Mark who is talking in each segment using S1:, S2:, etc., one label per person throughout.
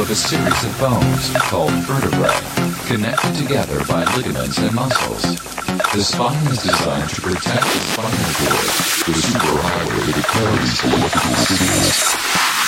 S1: of a series of bones called vertebrae, connected together by ligaments and muscles. The spine is designed to protect the spinal cord, the superhighway that carries electrical signals.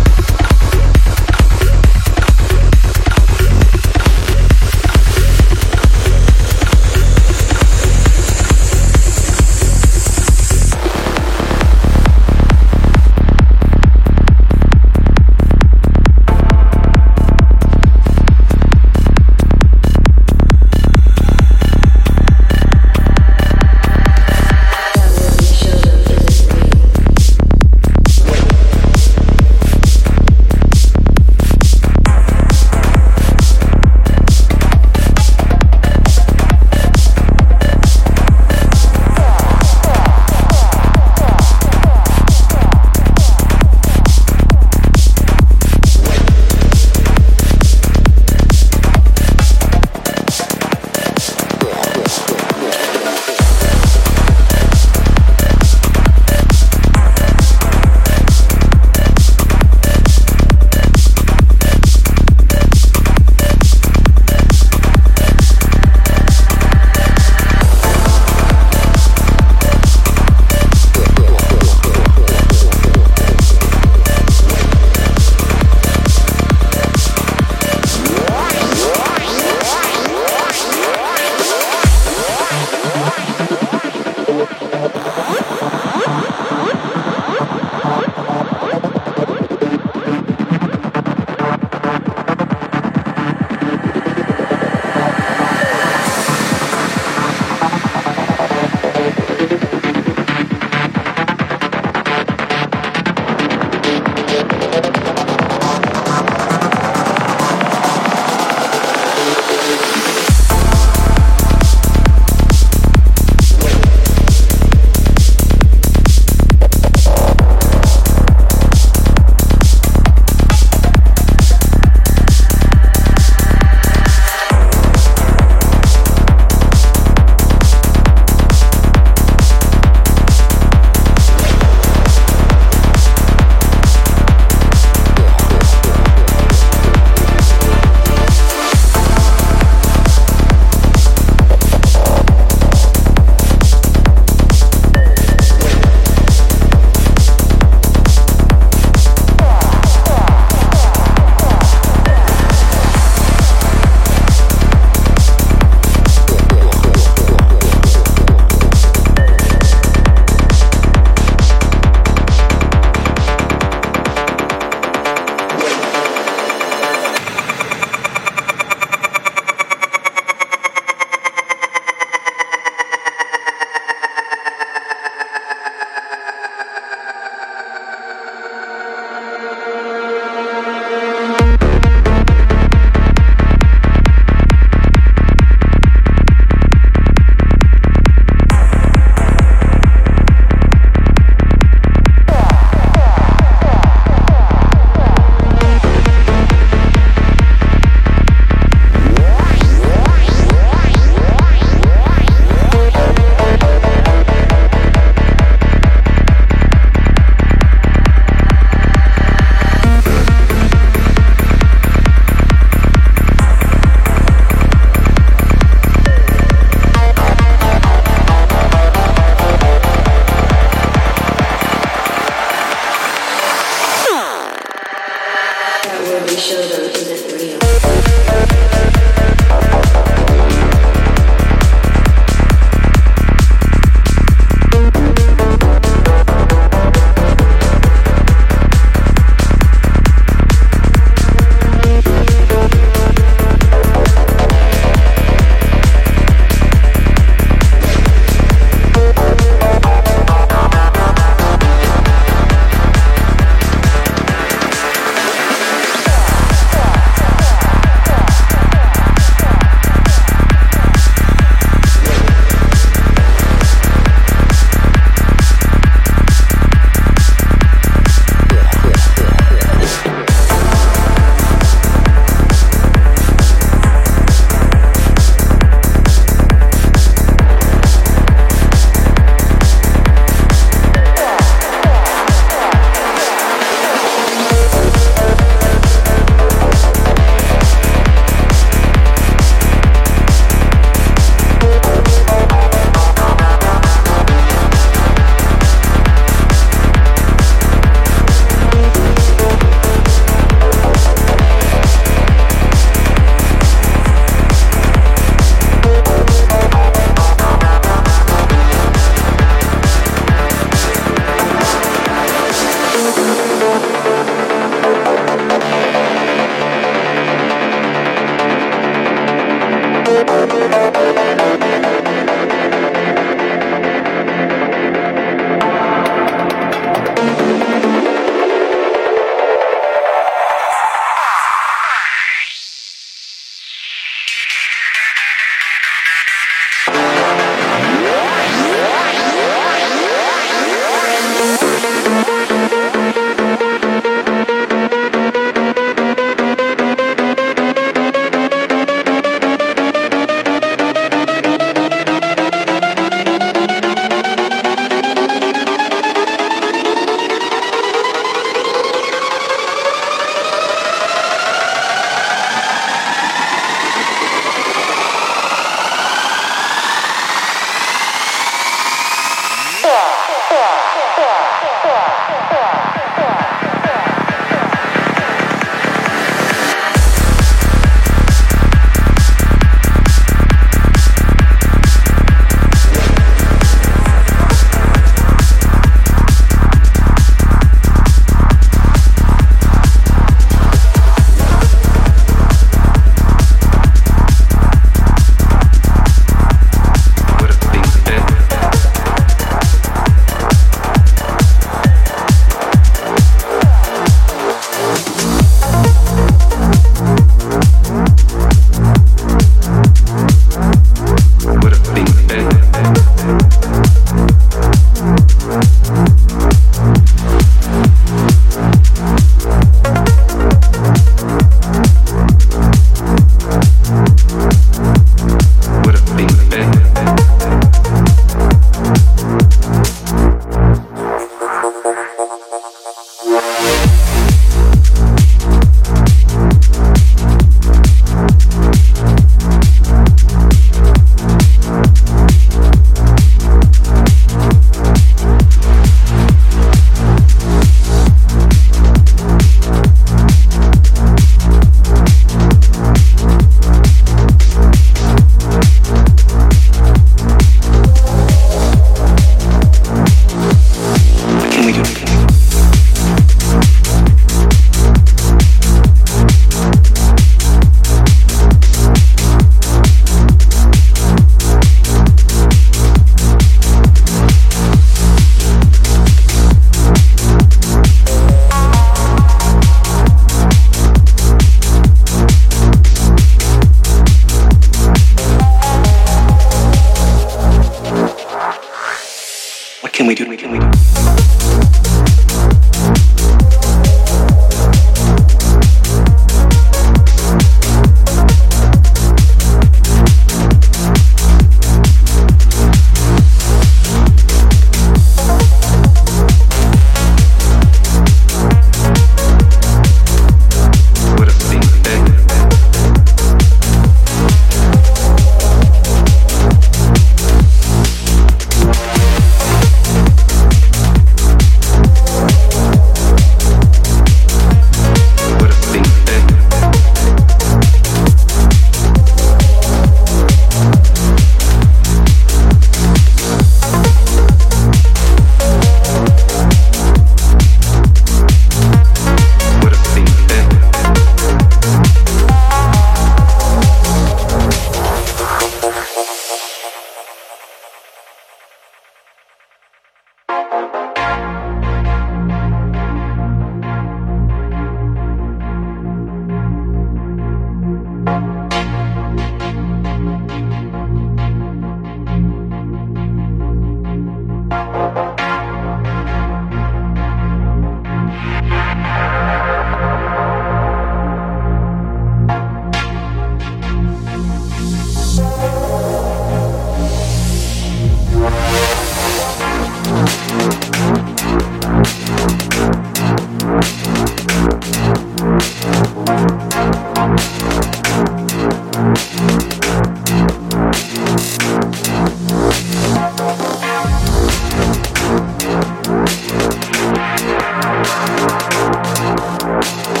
S2: Música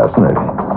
S2: fascinating.